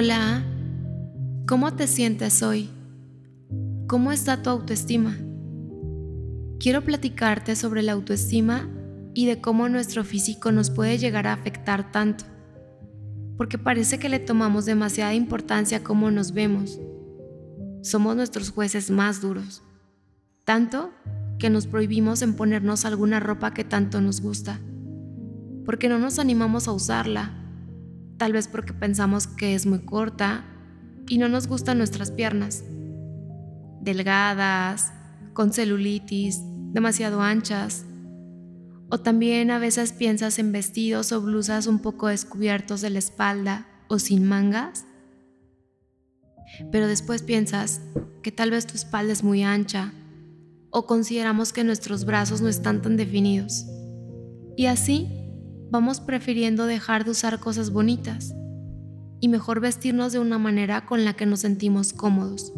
Hola, ¿cómo te sientes hoy? ¿Cómo está tu autoestima? Quiero platicarte sobre la autoestima y de cómo nuestro físico nos puede llegar a afectar tanto, porque parece que le tomamos demasiada importancia a cómo nos vemos. Somos nuestros jueces más duros, tanto que nos prohibimos en ponernos alguna ropa que tanto nos gusta, porque no nos animamos a usarla, tal vez porque pensamos que es muy corta y no nos gustan nuestras piernas, delgadas, con celulitis, demasiado anchas. O también a veces piensas en vestidos o blusas un poco descubiertos de la espalda o sin mangas. Pero después piensas que tal vez tu espalda es muy ancha o consideramos que nuestros brazos no están tan definidos. Y así vamos prefiriendo dejar de usar cosas bonitas y mejor vestirnos de una manera con la que nos sentimos cómodos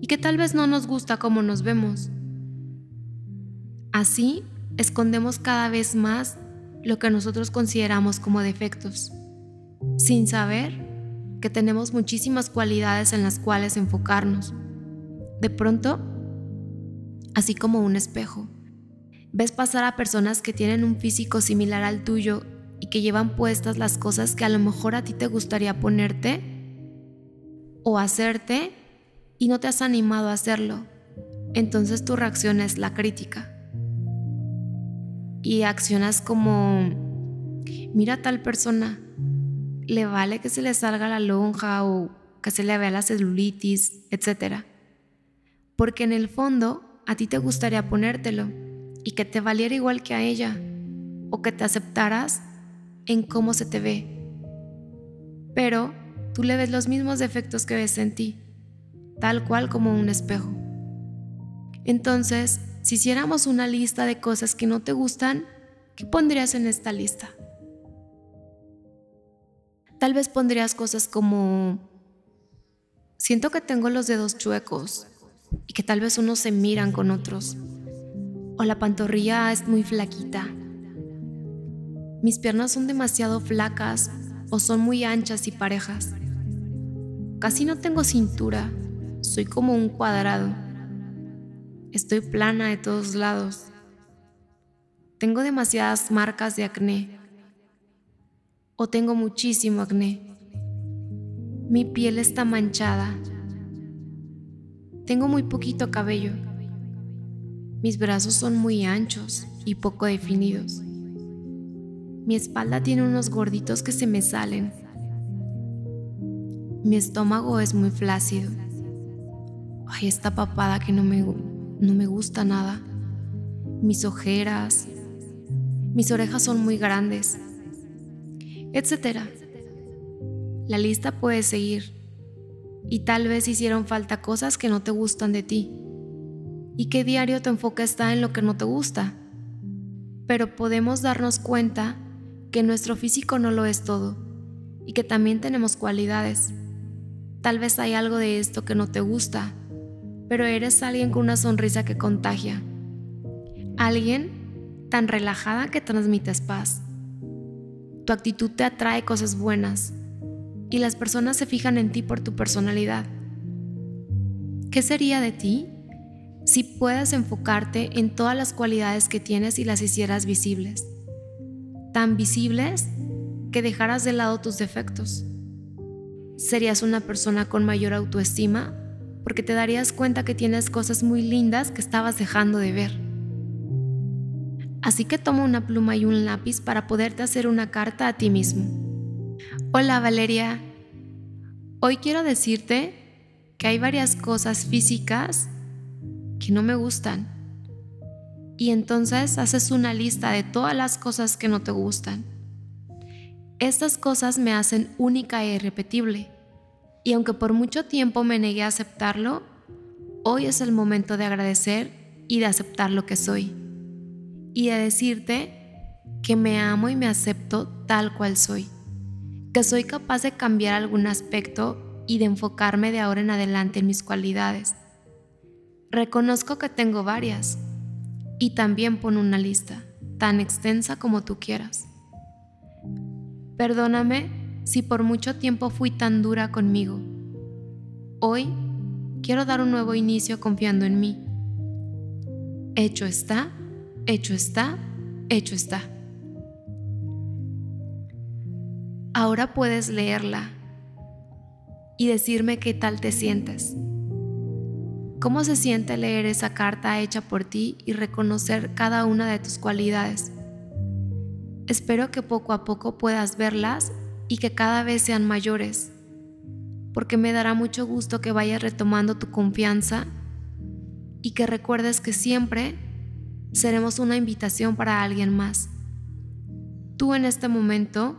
y que tal vez no nos gusta como nos vemos. Así escondemos cada vez más lo que nosotros consideramos como defectos, sin saber que tenemos muchísimas cualidades en las cuales enfocarnos. De pronto, así como un espejo, ves pasar a personas que tienen un físico similar al tuyo y que llevan puestas las cosas que a lo mejor a ti te gustaría ponerte o hacerte y no te has animado a hacerlo. Entonces tu reacción es la crítica. Y accionas como, mira a tal persona, le vale que se le salga la lonja o que se le vea la celulitis, etc. Porque en el fondo a ti te gustaría ponértelo y que te valiera igual que a ella o que te aceptaras en cómo se te ve. Pero tú le ves los mismos defectos que ves en ti, tal cual como un espejo. Entonces, si hiciéramos una lista de cosas que no te gustan, ¿qué pondrías en esta lista? Tal vez pondrías cosas como, siento que tengo los dedos chuecos y que tal vez unos se miran con otros, o la pantorrilla es muy flaquita mis piernas son demasiado flacas o son muy anchas y parejas. Casi no tengo cintura, soy como un cuadrado. Estoy plana de todos lados. Tengo demasiadas marcas de acné. O tengo muchísimo acné. Mi piel está manchada. Tengo muy poquito cabello. Mis brazos son muy anchos y poco definidos. Mi espalda tiene unos gorditos que se me salen. Mi estómago es muy flácido. Ay, esta papada que no me, no me gusta nada. Mis ojeras. Mis orejas son muy grandes. Etcétera. La lista puede seguir. Y tal vez hicieron falta cosas que no te gustan de ti. Y que diario tu enfoque está en lo que no te gusta. Pero podemos darnos cuenta que nuestro físico no lo es todo y que también tenemos cualidades. Tal vez hay algo de esto que no te gusta, pero eres alguien con una sonrisa que contagia. Alguien tan relajada que transmites paz. Tu actitud te atrae cosas buenas y las personas se fijan en ti por tu personalidad. ¿Qué sería de ti si puedes enfocarte en todas las cualidades que tienes y las hicieras visibles? tan visibles que dejaras de lado tus defectos. Serías una persona con mayor autoestima porque te darías cuenta que tienes cosas muy lindas que estabas dejando de ver. Así que toma una pluma y un lápiz para poderte hacer una carta a ti mismo. Hola Valeria, hoy quiero decirte que hay varias cosas físicas que no me gustan y entonces haces una lista de todas las cosas que no te gustan. Estas cosas me hacen única e irrepetible y aunque por mucho tiempo me negué a aceptarlo, hoy es el momento de agradecer y de aceptar lo que soy y de decirte que me amo y me acepto tal cual soy, que soy capaz de cambiar algún aspecto y de enfocarme de ahora en adelante en mis cualidades. Reconozco que tengo varias y también pon una lista, tan extensa como tú quieras. Perdóname si por mucho tiempo fui tan dura conmigo. Hoy quiero dar un nuevo inicio confiando en mí. Hecho está, hecho está, hecho está. Ahora puedes leerla y decirme qué tal te sientes. ¿Cómo se siente leer esa carta hecha por ti y reconocer cada una de tus cualidades? Espero que poco a poco puedas verlas y que cada vez sean mayores, porque me dará mucho gusto que vayas retomando tu confianza y que recuerdes que siempre seremos una invitación para alguien más. Tú en este momento,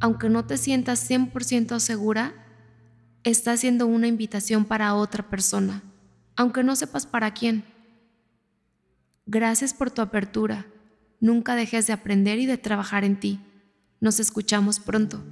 aunque no te sientas 100% segura, estás siendo una invitación para otra persona, aunque no sepas para quién. Gracias por tu apertura. Nunca dejes de aprender y de trabajar en ti. Nos escuchamos pronto.